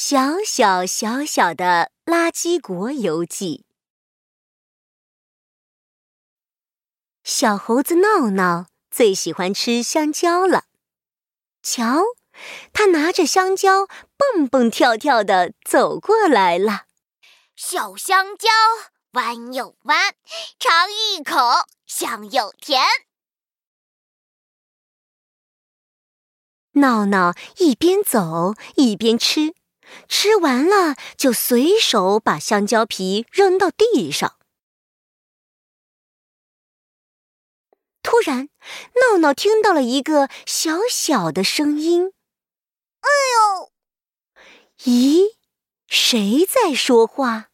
小小小小的垃圾国游记。小猴子闹闹最喜欢吃香蕉了。瞧，他拿着香蕉蹦蹦跳跳的走过来了。小香蕉弯又弯，尝一口香又甜。闹闹一边走一边吃。吃完了，就随手把香蕉皮扔到地上。突然，闹闹听到了一个小小的声音：“哎呦！”咦，谁在说话？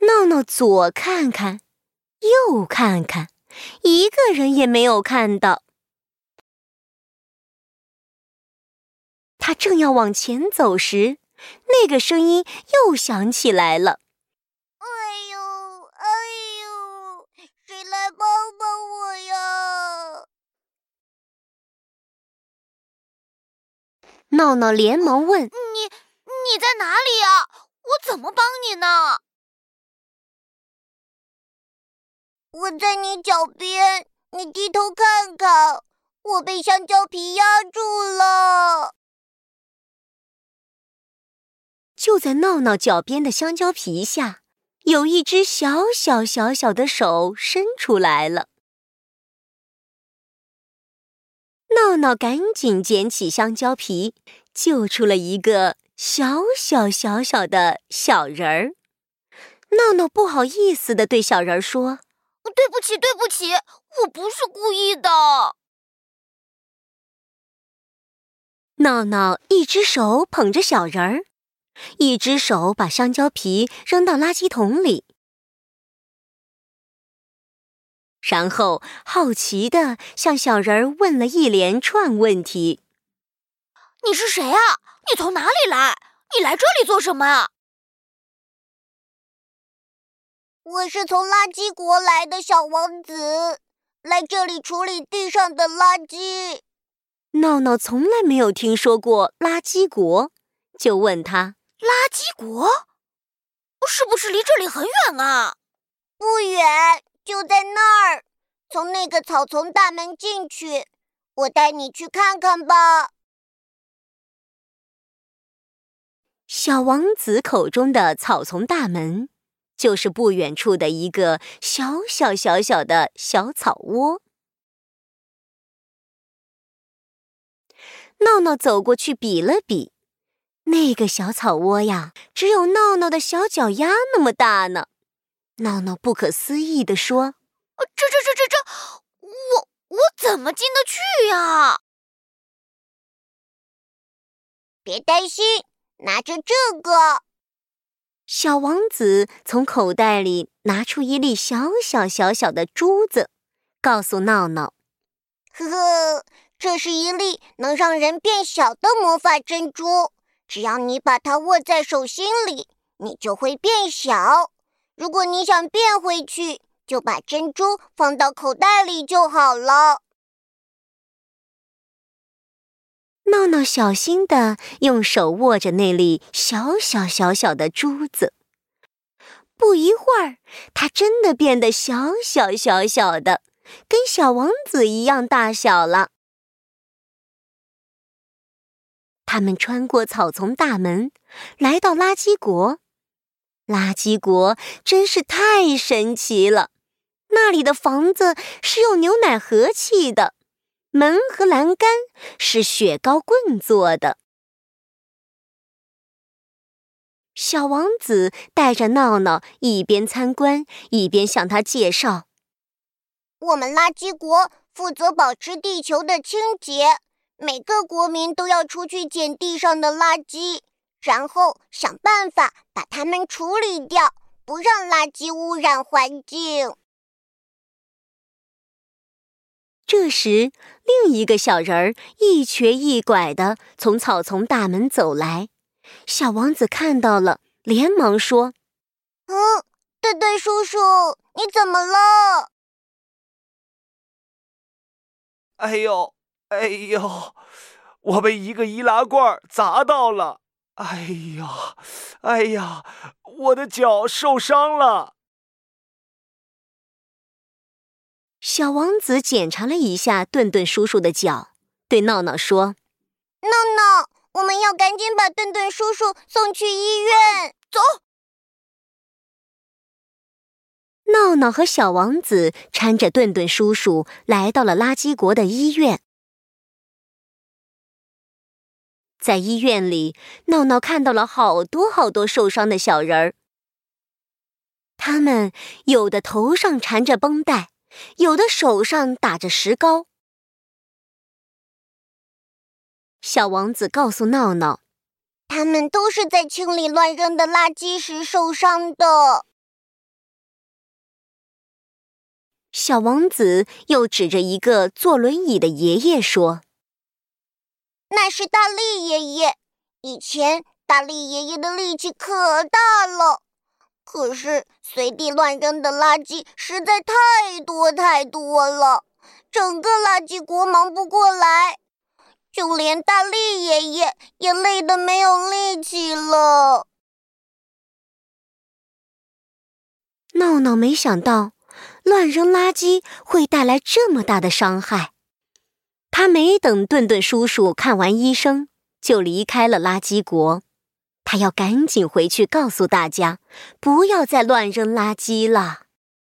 闹闹左看看，右看看，一个人也没有看到。他正要往前走时，那个声音又响起来了。哎呦，哎呦，谁来帮帮我呀？闹闹连忙问：“你你在哪里呀？我怎么帮你呢？”我在你脚边，你低头看看，我被香蕉皮压住就在闹闹脚边的香蕉皮下，有一只小小小小的手伸出来了。闹闹赶紧捡起香蕉皮，救出了一个小小小小的小人儿。闹闹不好意思的对小人儿说：“对不起，对不起，我不是故意的。”闹闹一只手捧着小人儿。一只手把香蕉皮扔到垃圾桶里，然后好奇的向小人儿问了一连串问题：“你是谁啊？你从哪里来？你来这里做什么啊？”“我是从垃圾国来的小王子，来这里处理地上的垃圾。”闹闹从来没有听说过垃圾国，就问他。垃圾国，是不是离这里很远啊？不远，就在那儿。从那个草丛大门进去，我带你去看看吧。小王子口中的草丛大门，就是不远处的一个小小小小的小草窝。闹闹走过去比了比。那个小草窝呀，只有闹闹的小脚丫那么大呢。闹闹不可思议地说：“这、这、这、这、这，我我怎么进得去呀？”别担心，拿着这个。小王子从口袋里拿出一粒小小小小的珠子，告诉闹闹：“呵呵，这是一粒能让人变小的魔法珍珠。”只要你把它握在手心里，你就会变小。如果你想变回去，就把珍珠放到口袋里就好了。闹闹小心的用手握着那粒小小小小的珠子，不一会儿，它真的变得小小小小的，跟小王子一样大小了。他们穿过草丛大门，来到垃圾国。垃圾国真是太神奇了！那里的房子是用牛奶盒砌的，门和栏杆是雪糕棍做的。小王子带着闹闹一边参观，一边向他介绍：“我们垃圾国负责保持地球的清洁。”每个国民都要出去捡地上的垃圾，然后想办法把它们处理掉，不让垃圾污染环境。这时，另一个小人儿一瘸一拐的从草丛大门走来，小王子看到了，连忙说：“嗯，对对，叔叔，你怎么了？”哎呦！哎呦，我被一个易拉罐砸到了！哎呀，哎呀，我的脚受伤了。小王子检查了一下顿顿叔叔的脚，对闹闹说：“闹闹，我们要赶紧把顿顿叔叔送去医院。走。”闹闹和小王子搀着顿顿叔叔来到了垃圾国的医院。在医院里，闹闹看到了好多好多受伤的小人儿。他们有的头上缠着绷带，有的手上打着石膏。小王子告诉闹闹，他们都是在清理乱扔的垃圾时受伤的。小王子又指着一个坐轮椅的爷爷说。那是大力爷爷。以前大力爷爷的力气可大了，可是随地乱扔的垃圾实在太多太多了，整个垃圾国忙不过来，就连大力爷爷也累得没有力气了。闹闹没想到，乱扔垃圾会带来这么大的伤害。他没等顿顿叔叔看完医生，就离开了垃圾国。他要赶紧回去告诉大家，不要再乱扔垃圾了。